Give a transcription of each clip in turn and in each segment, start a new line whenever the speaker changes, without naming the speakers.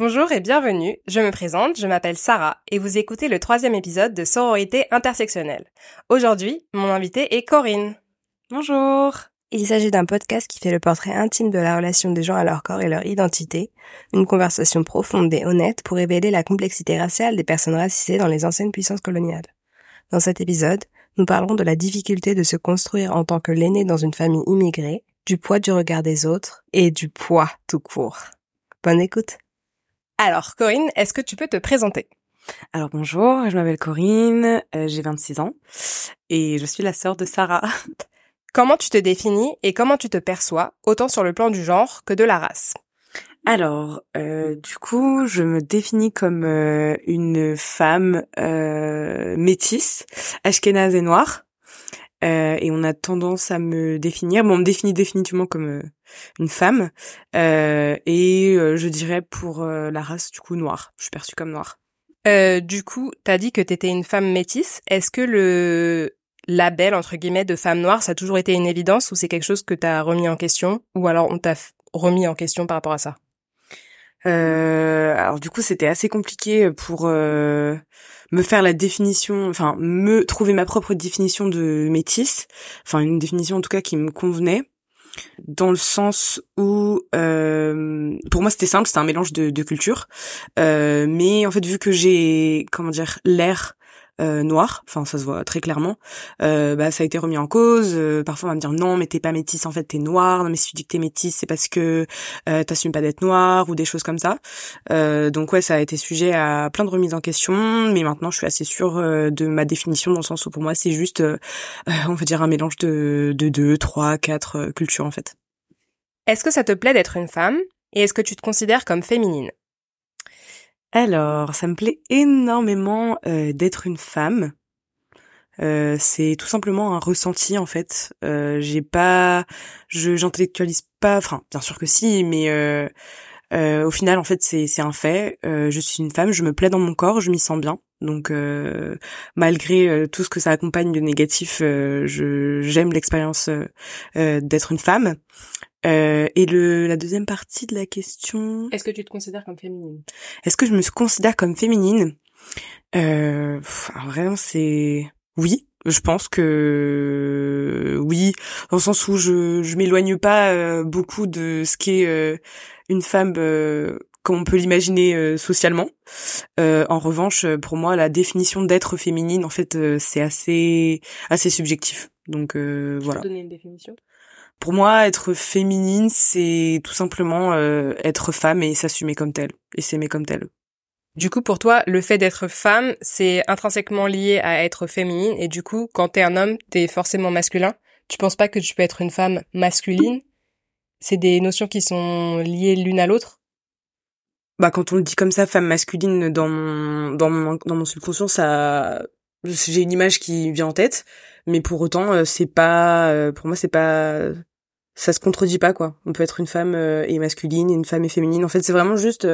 Bonjour et bienvenue, je me présente, je m'appelle Sarah et vous écoutez le troisième épisode de Sororité intersectionnelle. Aujourd'hui, mon invité est Corinne.
Bonjour
Il s'agit d'un podcast qui fait le portrait intime de la relation des gens à leur corps et leur identité, une conversation profonde et honnête pour révéler la complexité raciale des personnes racisées dans les anciennes puissances coloniales. Dans cet épisode, nous parlerons de la difficulté de se construire en tant que l'aîné dans une famille immigrée, du poids du regard des autres et du poids tout court. Bonne écoute alors, Corinne, est-ce que tu peux te présenter?
Alors bonjour, je m'appelle Corinne, euh, j'ai 26 ans et je suis la sœur de Sarah.
Comment tu te définis et comment tu te perçois, autant sur le plan du genre que de la race?
Alors, euh, du coup, je me définis comme euh, une femme métisse, ashkénaze et noire. Et on a tendance à me définir, bon, on me définit définitivement comme une femme, euh, et euh, je dirais pour euh, la race du coup noire. Je suis perçue comme noire.
du coup, t'as dit que t'étais une femme métisse. Est-ce que le label entre guillemets de femme noire, ça a toujours été une évidence ou c'est quelque chose que t'as remis en question ou alors on t'a remis en question par rapport à ça?
Alors du coup, c'était assez compliqué pour me faire la définition, enfin me trouver ma propre définition de métisse, enfin une définition en tout cas qui me convenait. Dans le sens où euh, pour moi c'était simple, c'était un mélange de, de cultures, euh, mais en fait vu que j'ai comment dire l'air euh, noir, enfin ça se voit très clairement, euh, bah ça a été remis en cause. Euh, parfois on va me dire non mais t'es pas métisse en fait t'es noir, non mais si tu dis que t'es métisse c'est parce que t'assumes pas d'être noir ou des choses comme ça. Donc ouais ça a été sujet à plein de remises en question, mais maintenant je suis assez sûre de ma définition dans le sens où pour moi c'est juste on va dire un mélange de, de deux, trois, quatre cultures en fait.
Est-ce que ça te plaît d'être une femme? Et est-ce que tu te considères comme féminine?
Alors, ça me plaît énormément euh, d'être une femme. Euh, c'est tout simplement un ressenti en fait. Euh, j'ai pas, je j'intellectualise pas. Enfin, bien sûr que si, mais au final en fait c'est c'est un fait. je suis une femme, je me plais dans mon corps, je m'y sens bien. Donc malgré tout ce que ça accompagne de négatif, je j'aime l'expérience d'être une femme. Euh, et le, la deuxième partie de la question.
Est-ce que tu te considères comme féminine?
Est-ce que je me considère comme féminine? Euh, Vraiment, c'est oui. Je pense que oui, dans le sens où je je m'éloigne pas euh, beaucoup de ce qu'est euh, une femme euh, comme on peut l'imaginer socialement. en revanche, pour moi, la définition d'être féminine, en fait, c'est assez assez subjectif. Donc voilà.
donner une définition?
Pour moi, être féminine, c'est tout simplement euh, être femme et s'assumer comme telle, et s'aimer comme telle.
Du coup, pour toi, le fait d'être femme, c'est intrinsèquement lié à être féminine, et du coup, quand t'es un homme, t'es forcément masculin. Tu penses pas que tu peux être une femme masculine? C'est des notions qui sont liées l'une à l'autre?
Bah, quand on le dit comme ça, femme masculine, dans mon, dans mon, dans mon subconscient, ça, j'ai une image qui vient en tête mais pour autant euh, c'est pas euh, pour moi c'est pas ça se contredit pas quoi on peut être une femme euh, et masculine et une femme et féminine en fait c'est vraiment juste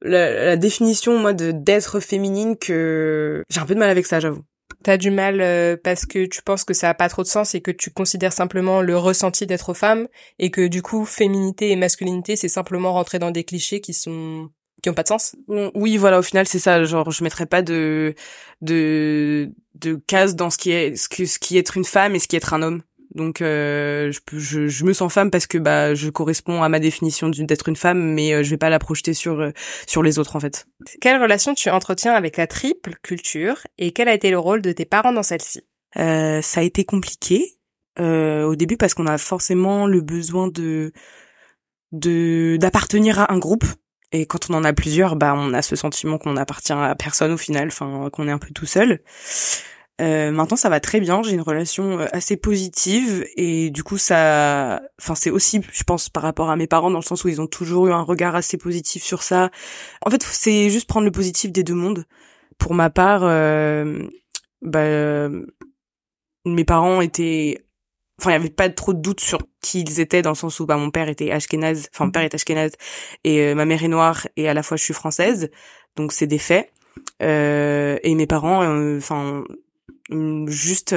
la, la, définition moi de d'être féminine que j'ai un peu de mal avec ça j'avoue
T'as du mal parce que tu penses que ça a pas trop de sens et que tu considères simplement le ressenti d'être femme et que du coup féminité et masculinité c'est simplement rentrer dans des clichés qui sont qui ont pas de sens.
Oui, voilà, au final, c'est ça. Genre, je mettrais pas de de de case dans ce qui est ce, que, ce qui est être une femme et ce qui est être un homme. Donc, euh, je, je, je, me sens femme parce que bah je corresponds à ma définition d'être une femme, mais euh, je vais pas la projeter sur euh, sur les autres en fait.
Quelle relation tu entretiens avec la triple culture et quel a été le rôle de tes parents dans celle-ci?
Euh, Ça a été compliqué euh, au début parce qu'on a forcément le besoin de de d'appartenir à un groupe et quand on en a plusieurs, bah on a ce sentiment qu'on appartient à personne au final, enfin qu'on est un peu tout seul. Euh, maintenant ça va très bien, j'ai une relation euh, assez positive et du coup ça, enfin c'est aussi, je pense, par rapport à mes parents dans le sens où ils ont toujours eu un regard assez positif sur ça. En fait, c'est juste prendre le positif des deux mondes. Pour ma part, euh, bah, mes parents étaient enfin il y avait pas trop de doute sur qui ils étaient dans le sens où bah mon père était ashkénaze enfin mon père est ashkénaze et euh, ma mère est noire et à la fois je suis française donc c'est des faits euh, et mes parents euh, enfin juste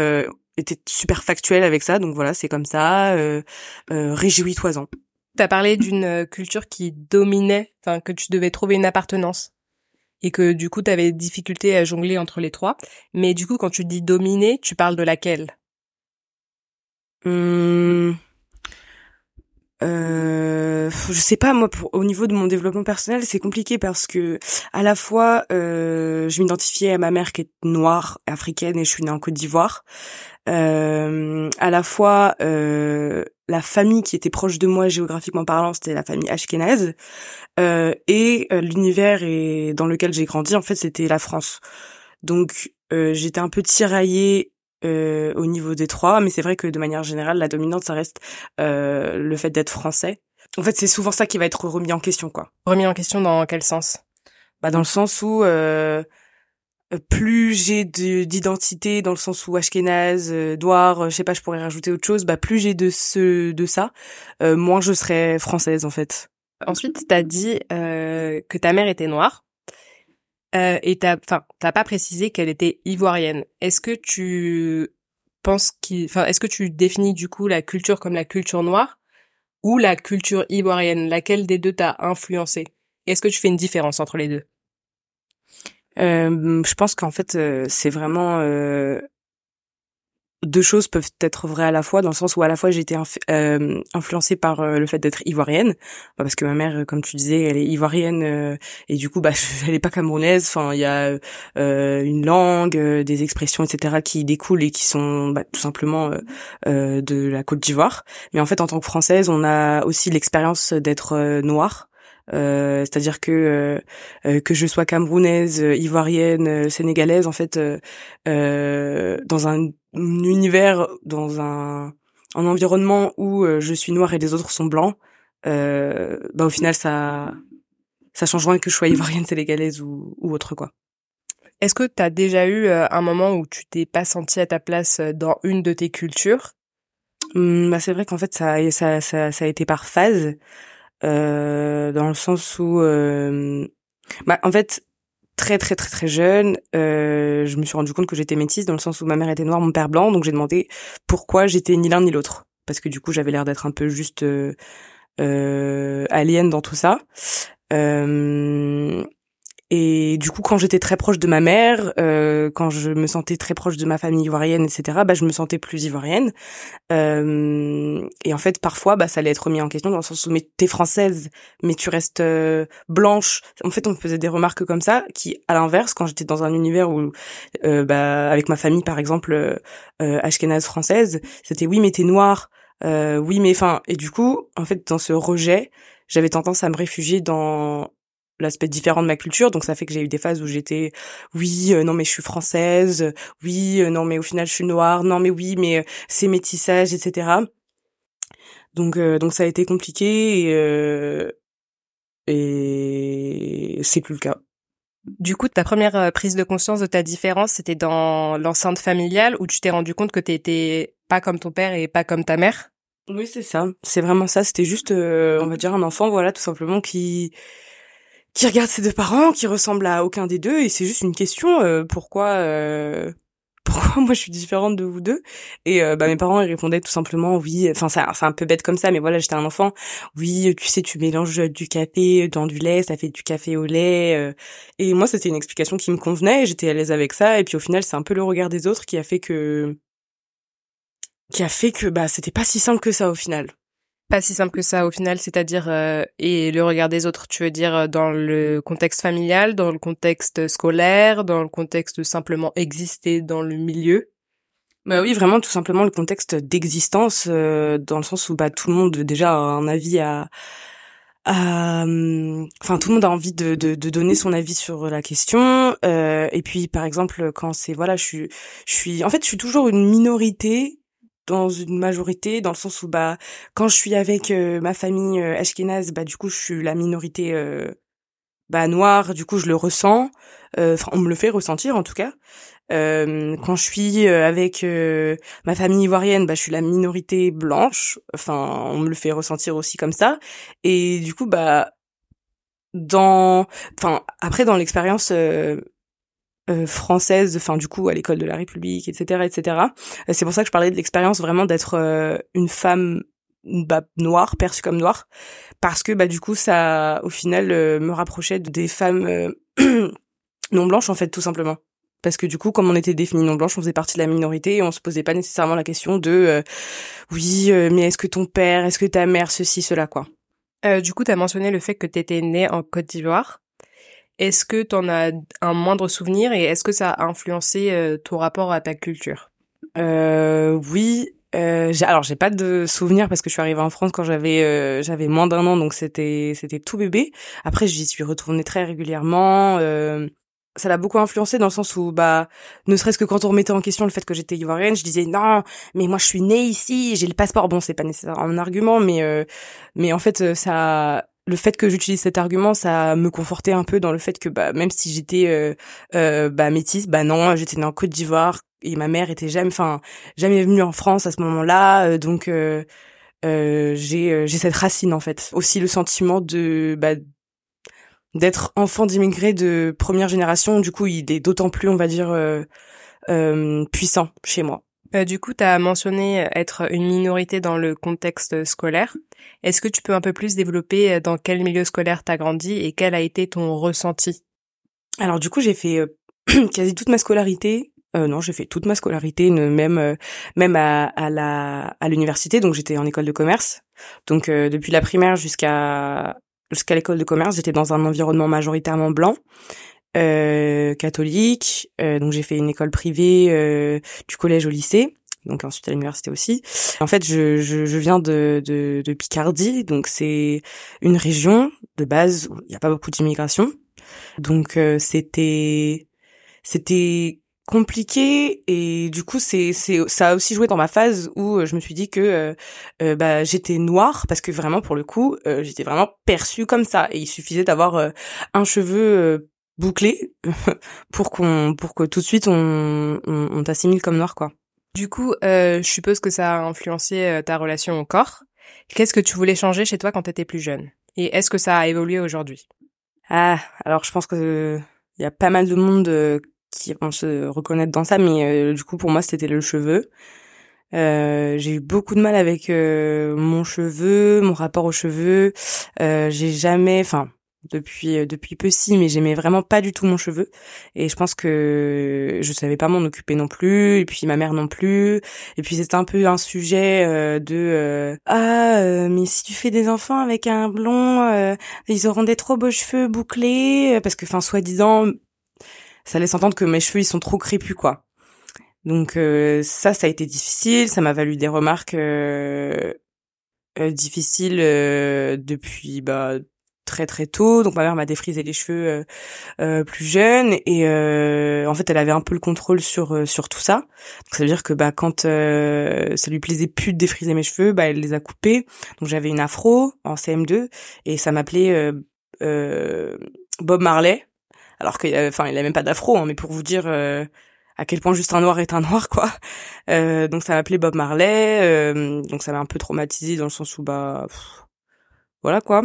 étaient super factuels avec ça. Donc voilà c'est comme ça réjouis-toi-en.
T'as parlé d'une culture qui dominait, enfin que tu devais trouver une appartenance et que du coup t'avais des difficultés à jongler entre les trois. Mais du coup, quand tu dis dominer, tu parles de laquelle?
Hum... Euh, je sais pas moi au niveau de mon développement personnel c'est compliqué parce que à la fois euh, je m'identifiais à ma mère qui est noire africaine et je suis née en Côte d'Ivoire. Euh, à la fois euh, la famille qui était proche de moi géographiquement parlant c'était la famille ashkénaze. Euh, et euh, l'univers et dans lequel j'ai grandi en fait c'était la France. Donc j'étais un peu tiraillée euh, au niveau des trois, mais c'est vrai que de manière générale, la dominante, ça reste euh, le fait d'être français. En fait, c'est souvent ça qui va être remis en question, quoi.
Remis en question dans quel sens?
Bah dans le sens où euh, plus j'ai d'identité, dans le sens où Ashkenaz, euh, Douar, je sais pas, je pourrais rajouter autre chose, bah plus j'ai de ce de ça, moins je serai française en fait.
Ensuite, t'as dit que ta mère était noire. Euh, et t'as, enfin, t'as pas précisé qu'elle était ivoirienne. Est-ce que tu penses qu'il, enfin, est-ce que tu définis du coup la culture comme la culture noire ou la culture ivoirienne? Laquelle des deux t'a influencé? Est-ce que tu fais une différence entre les deux?
Euh, Je pense qu'en fait, euh, c'est vraiment deux choses peuvent être vraies à la fois dans le sens où à la fois j'ai été euh, influencée par euh, le fait d'être ivoirienne. Bah, parce que ma mère comme tu disais elle est ivoirienne euh, et du coup bah elle est pas camerounaise. Enfin il y a une langue des expressions etc qui découlent et qui sont bah, tout simplement de la Côte d'Ivoire. Mais en fait en tant que française on a aussi l'expérience d'être noire. Euh, c'est-à-dire que euh, euh, que je sois camerounaise, ivoirienne, sénégalaise, en fait, dans un, univers, dans un, un environnement où je suis noire et les autres sont blancs, bah au final ça ça change rien que je sois ivoirienne, sénégalaise ou, ou autre quoi.
Est-ce que tu as déjà eu un moment où tu t'es pas senti à ta place dans une de tes cultures?
Mmh, bah c'est vrai qu'en fait ça, ça ça ça a été par phase. Euh, dans le sens où, euh, bah, en fait, très très très très jeune, euh, je me suis rendu compte que j'étais métisse dans le sens où ma mère était noire, mon père blanc, donc j'ai demandé pourquoi j'étais ni l'un ni l'autre, parce que du coup j'avais l'air d'être un peu juste euh, alien dans tout ça. Euh, et du coup, quand j'étais très proche de ma mère, euh, quand je me sentais très proche de ma famille ivoirienne, etc., bah, je me sentais plus ivoirienne. Euh, et en fait, parfois, bah, ça allait être remis en question dans le sens où mais t'es française, mais tu restes euh, blanche. En fait, on me faisait des remarques comme ça, qui, à l'inverse, quand j'étais dans un univers où, euh, bah, avec ma famille, par exemple, euh, ashkénaze française, c'était oui, mais t'es noire. oui, mais enfin, et du coup, en fait, dans ce rejet, j'avais tendance à me réfugier dans l'aspect différent de ma culture donc ça fait que j'ai eu des phases où j'étais oui euh, non mais je suis française oui euh, non mais au final je suis noire non mais oui mais euh, c'est métissage etc donc donc ça a été compliqué et et c'est plus le cas.
Du coup ta première prise de conscience de ta différence c'était dans l'enceinte familiale où tu t'es rendu compte que t'étais pas comme ton père et pas comme ta mère?
Oui c'est ça. C'est vraiment ça. C'était juste on va dire un enfant voilà tout simplement qui qui regarde ses deux parents, qui ressemble à aucun des deux, et c'est juste une question euh, pourquoi euh, pourquoi moi je suis différente de vous deux? Et euh, bah mes parents ils répondaient tout simplement oui enfin c'est un peu bête comme ça mais voilà j'étais un enfant. Oui tu sais tu mélanges du café dans du lait ça fait du café au lait et moi c'était une explication qui me convenait j'étais à l'aise avec ça et puis au final c'est un peu le regard des autres qui a fait que qui a fait que bah c'était pas si simple que ça au final
pas si simple que ça au final, c'est-à-dire euh, et le regard des autres, tu veux dire euh, dans le contexte familial, dans le contexte scolaire, dans le contexte simplement exister dans le milieu?
Bah oui, vraiment tout simplement le contexte d'existence euh, dans le sens où bah tout le monde déjà a un avis à enfin tout le monde a envie de, de, de, donner son avis sur la question et puis par exemple quand c'est voilà je suis je suis en fait je suis toujours une minorité dans une majorité dans le sens où bah quand je suis avec euh, ma famille euh, ashkénaze bah du coup je suis la minorité euh, bah noire du coup je le ressens euh, enfin on me le fait ressentir en tout cas. Quand je suis avec ma famille ivoirienne bah je suis la minorité blanche. Enfin on me le fait ressentir aussi comme ça. Et du coup bah dans enfin après dans l'expérience euh, française, enfin du coup à l'école de la République, etc., etc. Euh, c'est pour ça que je parlais de l'expérience vraiment d'être euh, une femme bah, noir, perçu comme noir, parce que bah du coup ça, au final, me rapprochait des femmes non blanches en fait, tout simplement parce que du coup comme on était défini non blanche on faisait partie de la minorité et on se posait pas nécessairement la question de euh, oui euh, mais est-ce que ton père est-ce que ta mère ceci cela quoi
euh, du coup tu as mentionné le fait que tu étais née en Côte d'Ivoire est-ce que tu en as un moindre souvenir et est-ce que ça a influencé ton rapport à ta culture?
Oui euh, alors j'ai pas de souvenir parce que je suis arrivée en France quand j'avais j'avais moins d'un an donc c'était c'était tout bébé. Après j'y suis retournée très régulièrement. Euh, ça l'a beaucoup influencé dans le sens où bah ne serait-ce que quand on remettait en question le fait que j'étais ivoirienne je disais non mais moi je suis née ici j'ai le passeport bon c'est pas nécessairement un argument mais euh, mais en fait euh, ça le fait que j'utilise cet argument ça me confortait un peu dans le fait que bah même si j'étais euh, euh bah métisse bah non j'étais née en Côte d'Ivoire et ma mère était jamais enfin jamais venue en France à ce moment-là donc euh, j'ai j'ai cette racine en fait aussi le sentiment de bah d'être enfant d'immigrés de première génération. Du coup, il est d'autant plus, on va dire, euh, euh, puissant chez moi.
Euh, du coup, tu as mentionné être une minorité dans le contexte scolaire. Est-ce que tu peux un peu plus développer dans quel milieu scolaire tu as grandi et quel a été ton ressenti?
Alors du coup, j'ai fait quasi toute ma scolarité. non, j'ai fait toute ma scolarité, même même à, à la à l'université. Donc j'étais en école de commerce. Donc depuis la primaire jusqu'à jusqu'à l'école de commerce, j'étais dans un environnement majoritairement blanc. Euh, catholique, euh, donc j'ai fait une école privée euh, du collège au lycée, donc ensuite à l'université aussi. En fait, je, je, je viens de, de, de, Picardie, donc c'est une région de base où il n'y a pas beaucoup d'immigration. Donc euh, c'était c'était compliqué et du coup c'est c'est ça a aussi joué dans ma phase où euh, je me suis dit que euh, bah j'étais noire parce que vraiment pour le coup j'étais vraiment perçue comme ça et il suffisait d'avoir un cheveu bouclé pour qu'on pour que tout de suite on on, on t'assimile comme noir quoi.
Du coup, je suppose que ça a influencé ta relation au corps. Qu'est-ce que tu voulais changer chez toi quand tu étais plus jeune? Et est-ce que ça a évolué aujourd'hui?
Ah, alors je pense que il y a pas mal de monde qui vont se reconnaître dans ça, mais euh, du coup pour moi c'était le cheveu. Euh, j'ai eu beaucoup de mal avec euh, mon cheveu, mon rapport aux cheveux. Euh, j'ai jamais, enfin depuis depuis peu si, mais j'aimais vraiment pas du tout mon cheveu. Et je pense que je savais pas m'en occuper non plus, et puis ma mère non plus. Et puis c'était un peu un sujet de ah mais si tu fais des enfants avec un blond, ils auront des trop beaux cheveux bouclés, parce que enfin soi-disant ça laisse entendre que mes cheveux ils sont trop crépus quoi. Donc euh, ça, ça a été difficile, ça m'a valu des remarques euh, euh, difficiles depuis bah très très tôt. Donc ma mère m'a défrisé les cheveux plus jeune et en fait elle avait un peu le contrôle sur sur tout ça. Donc ça veut dire que bah quand ça lui plaisait plus de défriser mes cheveux, bah elle les a coupés. Donc j'avais une afro en CM2 et ça m'appelait Bob Marley alors qu'il enfin il a même pas d'afro hein, mais pour vous dire euh, à quel point juste un noir est un noir quoi euh, donc ça m'a appelé Bob Marley euh, donc ça m'a un peu traumatisé dans le sens où bah voilà quoi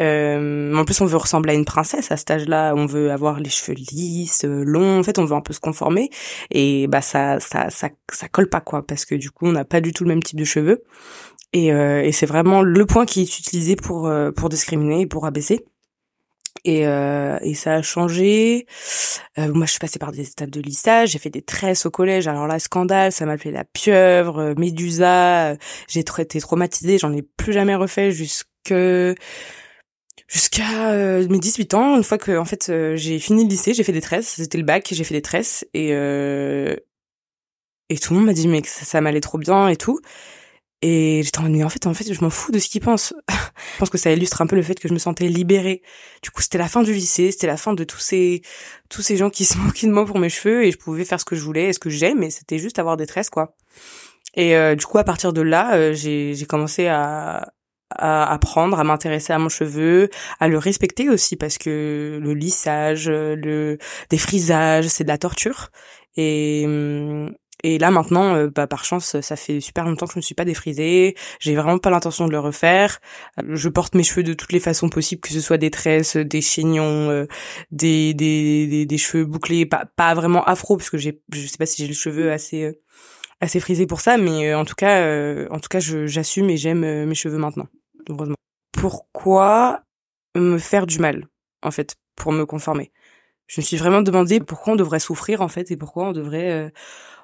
en plus on veut ressembler à une princesse à cet âge-là on veut avoir les cheveux lisses longs en fait on veut un peu se conformer et bah ça ça ça ça colle pas quoi parce que du coup on n'a pas du tout le même type de cheveux et, et c'est vraiment le point qui est utilisé pour pour discriminer et pour abaisser et, euh, et ça a changé. Euh, moi, je suis passée par des étapes de lissage. J'ai fait des tresses au collège. Alors là, scandale, ça m'a fait la pieuvre, euh, médusa. J'ai été traumatisée. J'en ai plus jamais refait jusque jusqu'à euh, mes 18 ans. Une fois que, en fait, euh, j'ai fini le lycée, j'ai fait des tresses. C'était le bac, j'ai fait des tresses et et tout le monde m'a dit mais ça, ça m'allait trop bien et tout. Et j'étais en mais en fait, en fait, je m'en fous de ce qu'ils pensent. je pense que ça illustre un peu le fait que je me sentais libérée. Du coup, c'était la fin du lycée, c'était la fin de tous ces, tous ces gens qui se moquaient de moi pour mes cheveux et je pouvais faire ce que je voulais et ce que j'aime, mais c'était juste avoir des tresses, quoi. Et euh, du coup, à partir de là, euh, j'ai, j'ai commencé à, à apprendre à m'intéresser à mon cheveu, à le respecter aussi parce que le lissage, le défrisage, c'est de la torture. Et, hum, et là maintenant, euh, bah, par chance, ça fait super longtemps que je me suis pas défrisée. J'ai vraiment pas l'intention de le refaire. Je porte mes cheveux de toutes les façons possibles, que ce soit des tresses, des chignons, euh, des, des, des, cheveux bouclés, pas, pas vraiment afro, parce que j'ai, je sais pas si j'ai les cheveux assez euh, assez frisée pour ça, mais en tout cas, en tout cas, j'assume et j'aime mes cheveux maintenant, Pourquoi me faire du mal, en fait, pour me conformer? Je me suis vraiment demandé pourquoi on devrait souffrir, en fait, et pourquoi on devrait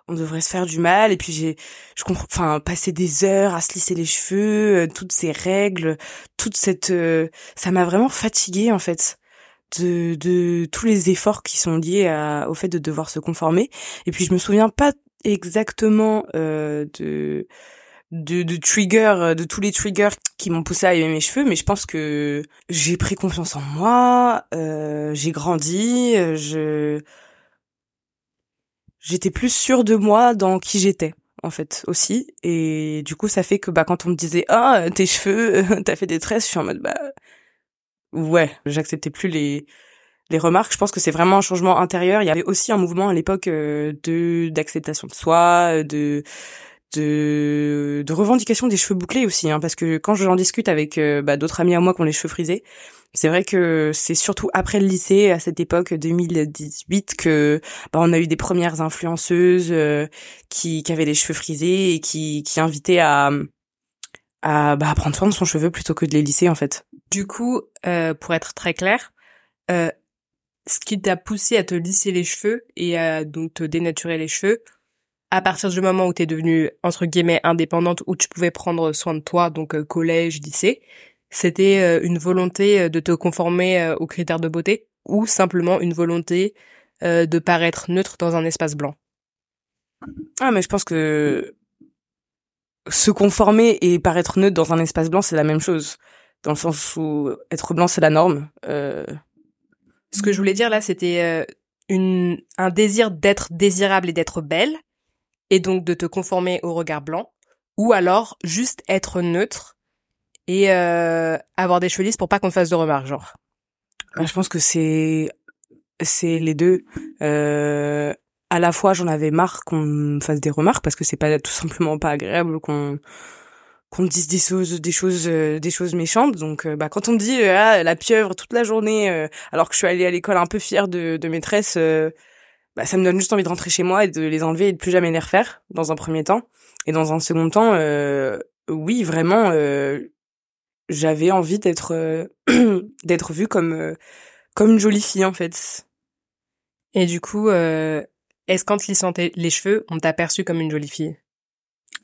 on devrait se faire du mal. Et puis j'ai je comprends enfin passer des heures à se lisser les cheveux euh, toutes ces règles toute cette euh, ça m'a vraiment fatiguée en fait de de tous les efforts qui sont liés à, au fait de devoir se conformer. Et puis je me souviens pas exactement euh, de de, de trigger de tous les triggers qui m'ont poussé à aimer mes cheveux mais je pense que j'ai pris confiance en moi euh, j'ai grandi je j'étais plus sûre de moi dans qui j'étais en fait aussi. Et du coup ça fait que bah quand on me disait ah tes cheveux t'as fait des tresses je suis en mode bah ouais j'acceptais plus les les remarques. Je pense que c'est vraiment un changement intérieur. Il y avait aussi un mouvement à l'époque euh, de d'acceptation de soi de de de revendication des cheveux bouclés aussi hein, parce que quand j'en discute avec euh, bah, d'autres amis à moi qui ont les cheveux frisés c'est vrai que c'est surtout après le lycée, à cette époque 2018, que bah, on a eu des premières influenceuses euh, qui, qui avaient les cheveux frisés et qui, qui invitaient à, à bah, prendre soin de son cheveu plutôt que de les lisser en fait.
Du coup, euh, pour être très clair, euh, ce qui t'a poussé à te lisser les cheveux et à donc te dénaturer les cheveux, à partir du moment où t'es devenue entre guillemets indépendante, où tu pouvais prendre soin de toi, donc collège, lycée, c'était euh, une volonté euh, de te conformer euh, aux critères de beauté ou simplement une volonté de paraître neutre dans un espace blanc?
Ah mais je pense que se conformer et paraître neutre dans un espace blanc c'est la même chose dans le sens où être blanc c'est la norme. Euh...
Ce que je voulais dire là c'était une un désir d'être désirable et d'être belle et donc de te conformer au regard blanc ou alors juste être neutre et euh, avoir des cheveux lisses pour pas qu'on te fasse de remarques, genre.
Je pense que c'est c'est les deux. Euh, à la fois, j'en avais marre qu'on me fasse des remarques parce que c'est pas tout simplement pas agréable qu'on qu'on me dise des choses des choses euh, des choses méchantes donc euh, bah quand on me dit euh, ah, la pieuvre toute la journée alors que je suis allée à l'école un peu fière de de mes tresses bah ça me donne juste envie de rentrer chez moi et de les enlever et de plus jamais les refaire dans un premier temps et dans un second temps oui vraiment j'avais envie d'être euh, d'être vue comme euh, comme une jolie fille en fait.
Et du coup, euh, est-ce qu'en te lissant les cheveux, on t'a perçu comme une jolie fille?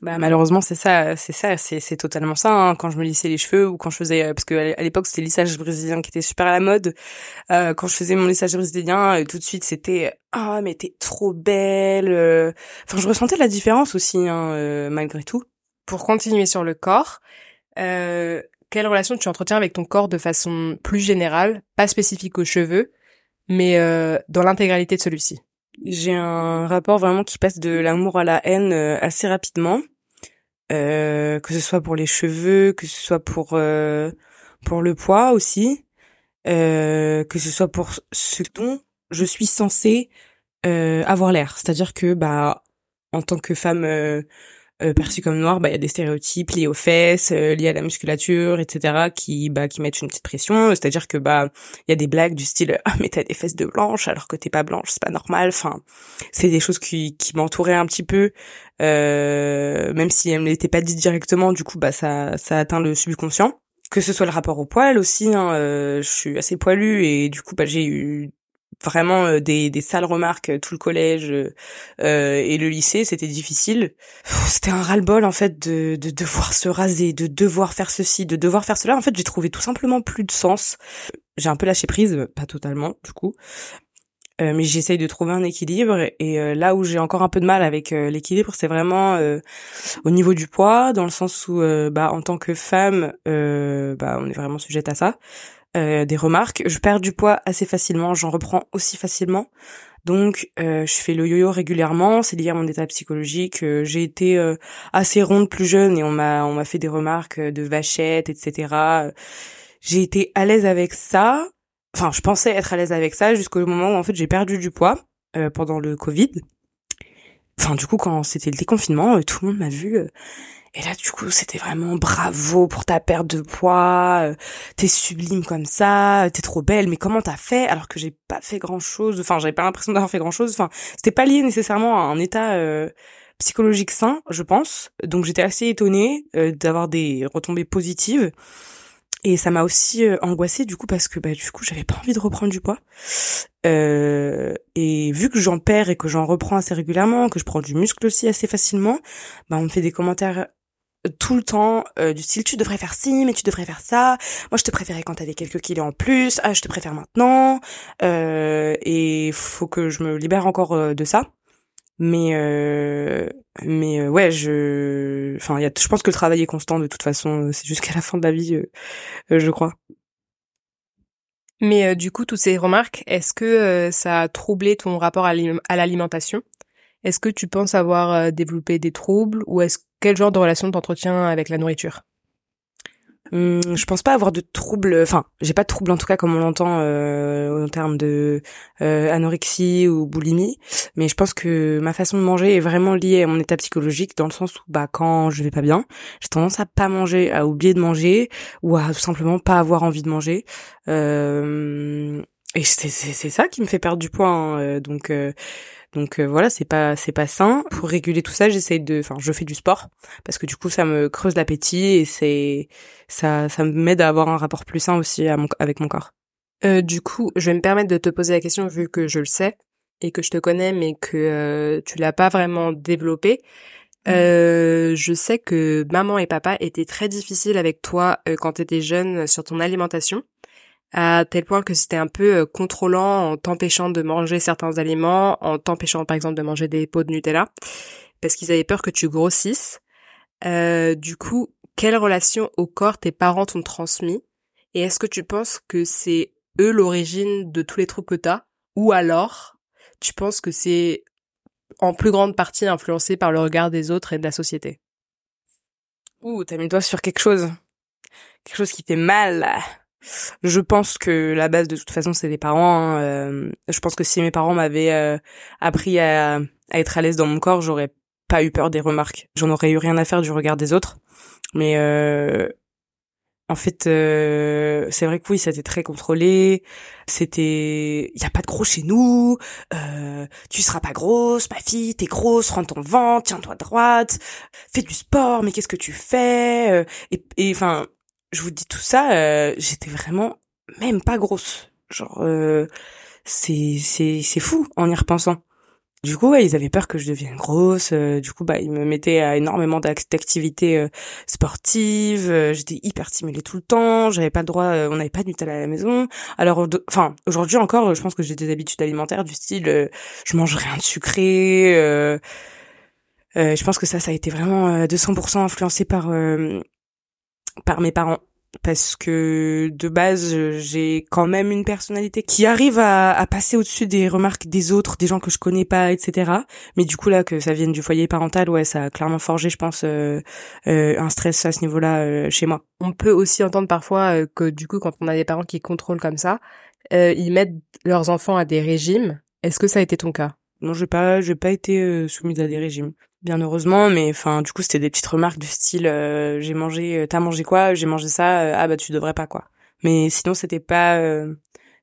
Bah malheureusement c'est ça c'est ça c'est totalement ça hein. quand je me lissais les cheveux ou quand je faisais parce que à l'époque c'était lissage brésilien qui était super à la mode euh, quand je faisais mon lissage brésilien tout de suite c'était ah mais t'es trop belle enfin je ressentais la différence aussi hein, malgré tout.
Pour continuer sur le corps euh, quelle relation tu entretiens avec ton corps de façon plus générale, pas spécifique aux cheveux, mais euh, dans l'intégralité de celui-ci?
J'ai un rapport vraiment qui passe de l'amour à la haine euh, assez rapidement, euh, que ce soit pour les cheveux, que ce soit pour pour le poids aussi, que ce soit pour ce dont je suis censée avoir l'air. C'est-à-dire que bah en tant que femme euh, perçu comme noir, bah il y a des stéréotypes liés aux fesses, euh, liés à la musculature, etc. qui bah qui mettent une petite pression. C'est-à-dire que bah il y a des blagues du style ah mais t'as des fesses de blanche alors que t'es pas blanche, c'est pas normal. Enfin c'est des choses qui qui m'entouraient un petit peu, euh, même si elles n'étaient pas dites directement. Du coup bah ça ça atteint le subconscient que ce soit le rapport au poil aussi hein, euh, je suis assez poilue et du coup bah j'ai eu vraiment euh, des, des sales remarques euh, tout le collège euh, et le lycée c'était difficile. C'était un ras-le-bol en fait de, de devoir se raser de devoir faire ceci de devoir faire cela. En fait j'ai trouvé tout simplement plus de sens. J'ai un peu lâché prise pas totalement du coup. Mais j'essaye de trouver un équilibre et là où j'ai encore un peu de mal avec l'équilibre c'est vraiment au niveau du poids dans le sens où bah en tant que femme bah on est vraiment sujette à ça euh, des remarques. Je perds du poids assez facilement, j'en reprends aussi facilement. Donc euh, je fais le yo-yo régulièrement, c'est lié à mon état psychologique. Euh, j'ai été assez ronde plus jeune et on m'a on m'a fait des remarques de vachette, etc. J'ai été à l'aise avec ça. Enfin, je pensais être à l'aise avec ça jusqu'au moment où en fait j'ai perdu du poids pendant le Covid. Enfin, du coup, quand c'était le déconfinement, tout le monde m'a vu et là, du coup, c'était vraiment bravo pour ta perte de poids. Euh, t'es sublime comme ça. T'es trop belle. Mais comment t'as fait alors que j'ai pas fait grand chose Enfin, j'avais pas l'impression d'avoir fait grand chose. Enfin, c'était pas lié nécessairement à un état, euh, psychologique sain, je pense. Donc j'étais assez étonnée euh, d'avoir des retombées positives. Et ça m'a aussi euh, angoissée du coup parce que bah du coup j'avais pas envie de reprendre du poids. Euh, et vu que j'en perds et que j'en reprends assez régulièrement, que je prends du muscle aussi assez facilement, bah on me fait des commentaires tout le temps du style tu devrais faire ci mais tu devrais faire ça. Moi je te préférais quand t'avais quelques kilos en plus. Ah je te préfère maintenant. Euh, et faut que je me libère encore de ça. Mais euh, mais euh, ouais je enfin y a je pense que le travail est constant de toute façon c'est jusqu'à la fin de la vie euh, euh je crois.
Mais euh, du coup toutes ces remarques est-ce que ça a troublé ton rapport à l'alimentation? Est-ce que tu penses avoir développé des troubles ou est-ce quel genre de relation t'entretiens avec la nourriture?
Hum, je pense pas avoir de troubles. Enfin, j'ai pas de troubles en tout cas comme on l'entend euh, en termes de euh, anorexie ou boulimie. Mais je pense que ma façon de manger est vraiment liée à mon état psychologique dans le sens où bah quand je vais pas bien, j'ai tendance à pas manger, à oublier de manger ou à tout simplement pas avoir envie de manger. Euh, et c'est c'est ça qui me fait perdre du poids. Hein. Euh, donc euh, donc euh, voilà, c'est pas c'est pas sain. Pour réguler tout ça, j'essaye de enfin je fais du sport parce que du coup ça me creuse l'appétit et c'est ça ça m'aide à avoir un rapport plus sain aussi à mon, avec mon corps.
Euh, du coup, je vais me permettre de te poser la question vu que je le sais et que je te connais mais que euh, tu l'as pas vraiment développé. Mmh. Euh, je sais que maman et papa étaient très difficiles avec toi quand tu étais jeune sur ton alimentation à tel point que c'était un peu euh, contrôlant en t'empêchant de manger certains aliments, en t'empêchant par exemple de manger des pots de Nutella, parce qu'ils avaient peur que tu grossisses. Euh, du coup, quelle relation au corps tes parents t'ont transmis? Et est-ce que tu penses que c'est eux l'origine de tous les trucs que t'as? Ou alors, tu penses que c'est en plus grande partie influencé par le regard des autres et de la société?
Ouh, t'as mis le doigt sur quelque chose. Quelque chose qui fait mal. Je pense que la base de toute façon c'est les parents. Hein, euh, je pense que si mes parents m'avaient euh, appris à, être à l'aise dans mon corps, j'aurais pas eu peur des remarques. J'en aurais eu rien à faire du regard des autres. Mais euh, en fait, c'est vrai que oui, c'était très contrôlé. C'était, il y a pas de gros chez nous. tu seras pas grosse, ma fille. T'es grosse, rends ton ventre, tiens-toi droite. Fais du sport, mais qu'est-ce que tu fais Et enfin, je vous dis tout ça, euh, j'étais vraiment même pas grosse. Genre, euh, c'est c'est c'est fou en y repensant. Du coup, ouais, ils avaient peur que je devienne grosse. Euh, du coup, bah, ils me mettaient à énormément d'activités sportives. J'étais hyper stimulée tout le temps. J'avais pas le droit. on n'avait pas de Nutella à la maison. Alors, enfin, aujourd'hui encore, je pense que j'ai des habitudes alimentaires du style, je mange rien de sucré. je pense que ça, ça a été vraiment 200% influencé par par mes parents parce que de base j'ai quand même une personnalité qui arrive à, à passer au-dessus des remarques des autres, des gens que je connais pas, etc. Mais du coup là que ça vienne du foyer parental, ouais, ça a clairement forgé, je pense, euh, euh, un stress à ce niveau-là euh, chez moi.
On peut aussi entendre parfois que du coup quand on a des parents qui contrôlent comme ça, ils mettent leurs enfants à des régimes. Est-ce que ça a été ton cas?
Non, j'ai pas, j'ai pas été soumise à des régimes bien heureusement mais enfin du coup c'était des petites remarques du style euh, j'ai mangé euh, t'as mangé quoi? J'ai mangé ça euh, ah bah tu devrais pas quoi. Mais sinon c'était pas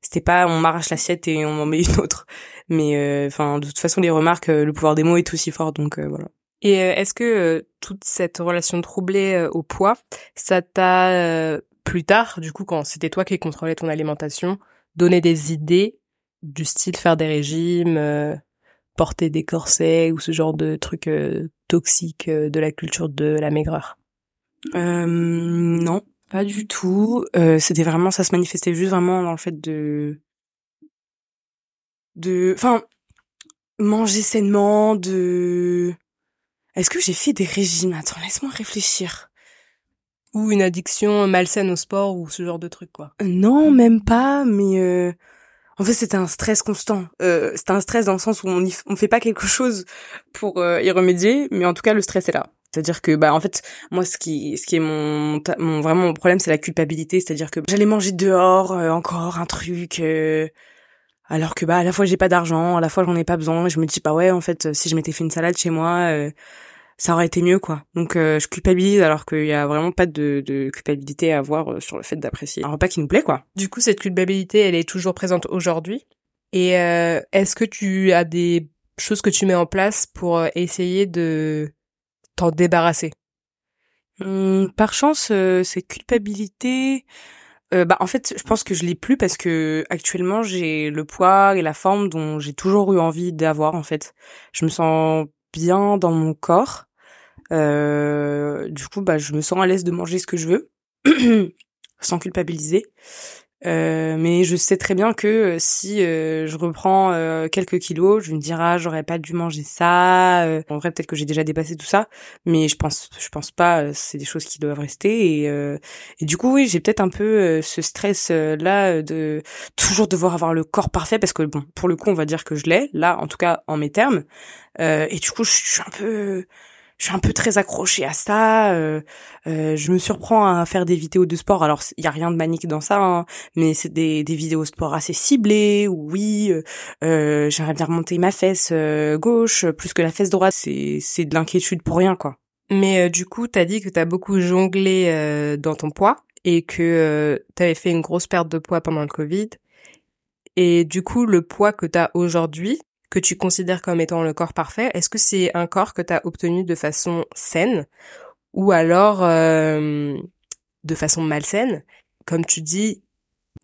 c'était pas on m'arrache l'assiette et on m'en met une autre. Mais enfin de toute façon les remarques le pouvoir des mots est aussi fort donc voilà.
Et est-ce que toute cette relation troublée au poids ça t'a plus tard du coup quand c'était toi qui contrôlais ton alimentation donné des idées du style faire des régimes porter des corsets ou ce genre de trucs euh, toxiques euh, de la culture de la maigreur?
Euh, Non, pas du tout. C'était vraiment, ça se manifestait juste vraiment dans le fait de, de, enfin, manger sainement, de. Est-ce que j'ai fait des régimes? Attends, laisse-moi réfléchir.
Ou une addiction malsaine au sport ou ce genre de trucs, quoi.
Non, même pas, mais en fait, c'était un stress constant. Euh, c'était un stress dans le sens où on y, on fait pas quelque chose pour euh, y remédier, mais en tout cas, le stress est là. C'est-à-dire que bah en fait moi ce qui ce qui est mon, mon vraiment mon problème c'est la culpabilité, c'est-à-dire que j'allais manger dehors euh, encore un truc euh, alors que bah à la fois j'ai pas d'argent, à la fois j'en ai pas besoin, je me dis bah ouais en fait si je m'étais fait une salade chez moi ça aurait été mieux quoi. Donc euh, je culpabilise alors qu'il y a vraiment pas de, de culpabilité à avoir euh, sur le fait d'apprécier un repas qui nous plaît quoi.
Du coup cette culpabilité elle est toujours présente aujourd'hui. Et euh, est-ce que tu as des choses que tu mets en place pour euh, essayer de t'en débarrasser?
Hum, Par chance, euh, cette culpabilité, euh, bah en fait, je pense que je l'ai plus parce que actuellement j'ai le poids et la forme dont j'ai toujours eu envie d'avoir. En fait, je me sens bien dans mon corps. du coup, bah je me sens à l'aise de manger ce que je veux sans culpabiliser. Euh, mais je sais très bien que euh, si euh, je reprends quelques kilos, je me dirai j'aurais pas dû manger ça. en vrai peut-être que j'ai déjà dépassé tout ça, mais je pense je pense pas. C'est des choses qui doivent rester et, et du coup oui j'ai peut-être un peu ce stress là de toujours devoir avoir le corps parfait parce que bon pour le coup on va dire que je l'ai là en tout cas en mes termes et du coup je suis un peu je suis un peu très accrochée à ça. Euh, euh, je me surprends à faire des vidéos de sport. Alors il y a rien de manique dans ça, hein, mais c'est des, des vidéos sport assez ciblées. Oui, euh, euh, j'aimerais bien remonter ma fesse euh, gauche plus que la fesse droite. C'est c'est de l'inquiétude pour rien quoi.
Mais du coup, t'as dit que t'as beaucoup jonglé dans ton poids et que t'avais fait une grosse perte de poids pendant le Covid. Et du coup, le poids que t'as aujourd'hui, que tu considères comme étant le corps parfait, est-ce que c'est un corps que tu as obtenu de façon saine ou alors euh, de façon malsaine? Comme tu dis,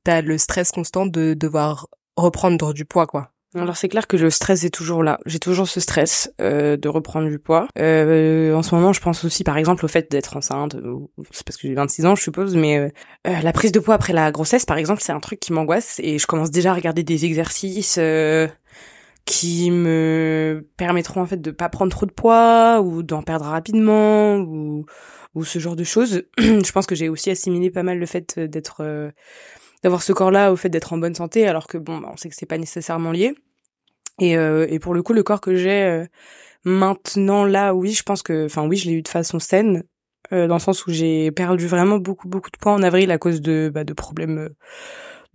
tu as le stress constant de devoir reprendre du poids, quoi.
Alors c'est clair que le stress est toujours là. J'ai toujours ce stress euh, de reprendre du poids. Euh, en ce moment, je pense aussi par exemple au fait d'être enceinte. C'est parce que j'ai 26 ans, je suppose, mais la prise de poids après la grossesse, par exemple, c'est un truc qui m'angoisse et je commence déjà à regarder des exercices qui me permettront en fait de pas prendre trop de poids ou d'en perdre rapidement ou ou ce genre de choses. je pense que j'ai aussi assimilé pas mal le fait d'être euh, d'avoir ce corps-là au fait d'être en bonne santé alors que bon, bah, on sait que c'est pas nécessairement lié. Et euh, et pour le coup, le corps que j'ai euh, maintenant là, oui, je pense que enfin oui, je l'ai eu de façon saine dans le sens où j'ai perdu vraiment beaucoup beaucoup de poids en avril à cause de bah, de problèmes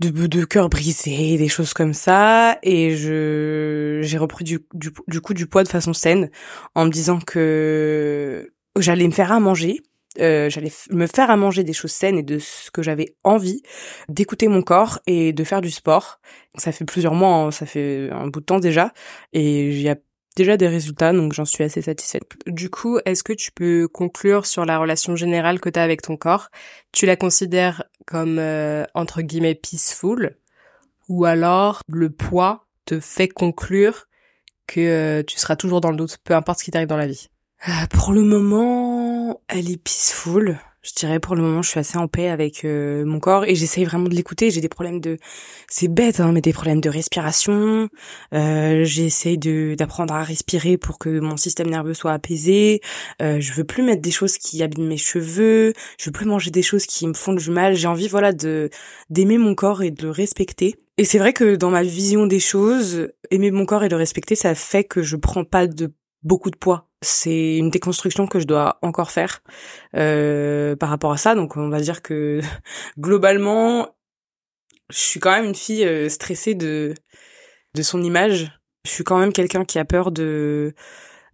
de, de cœur brisé, des choses comme ça. Et je j'ai repris du, du, du coup du poids de façon saine en me disant que j'allais me faire à manger. Euh, j'allais me faire à manger des choses saines et de ce que j'avais envie, d'écouter mon corps et de faire du sport. Ça fait plusieurs mois, hein, ça fait un bout de temps déjà, et il y a déjà des résultats, donc j'en suis assez satisfaite.
Du coup, est-ce que tu peux conclure sur la relation générale que tu as avec ton corps? Tu la considères comme, euh, entre guillemets, peaceful? Ou alors le poids te fait conclure que euh, tu seras toujours dans le doute, peu importe ce qui t'arrive dans la vie?
Euh, Pour le moment, elle est peaceful je dirais pour le moment je suis assez en paix avec euh, mon corps et j'essaye vraiment de l'écouter. J'ai des problèmes de c'est bête hein mais des problèmes de respiration. Euh, j'essaye de d'apprendre à respirer pour que mon système nerveux soit apaisé. Euh, je veux plus mettre des choses qui abîment mes cheveux. Je veux plus manger des choses qui me font du mal. J'ai envie voilà de d'aimer mon corps et de le respecter. Et c'est vrai que dans ma vision des choses aimer mon corps et le respecter ça fait que je prends pas de beaucoup de poids c'est une déconstruction que je dois encore faire euh, par rapport à ça. Donc on va dire que globalement, je suis quand même une fille euh, stressée de de son image. Je suis quand même quelqu'un qui a peur de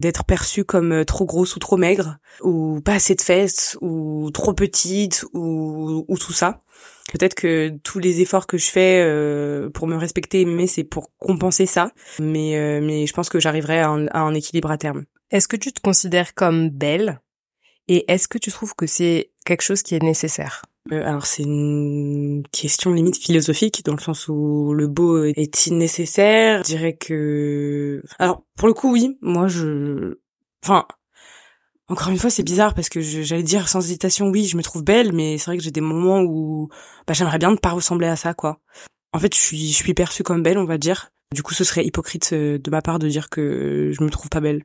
d'être perçue comme euh, trop grosse ou trop maigre ou pas assez de fesses ou trop petite ou, ou tout ça. Peut-être que tous les efforts que je fais pour me respecter mais c'est pour compenser ça. Mais mais je pense que j'arriverai à, à un équilibre à terme.
Est-ce que tu te considères comme belle? Et est-ce que tu trouves que c'est quelque chose qui est nécessaire?
Euh, alors c'est une question limite philosophique dans le sens où le beau est-il nécessaire? Je dirais que alors pour le coup oui, moi je enfin encore une fois c'est bizarre parce que j'allais dire sans hésitation oui, je me trouve belle mais c'est vrai que j'ai des moments où bah, j'aimerais bien ne pas ressembler à ça quoi. En fait, je suis je suis perçue comme belle, on va dire. Du coup, ce serait hypocrite euh, de ma part de dire que je me trouve pas belle.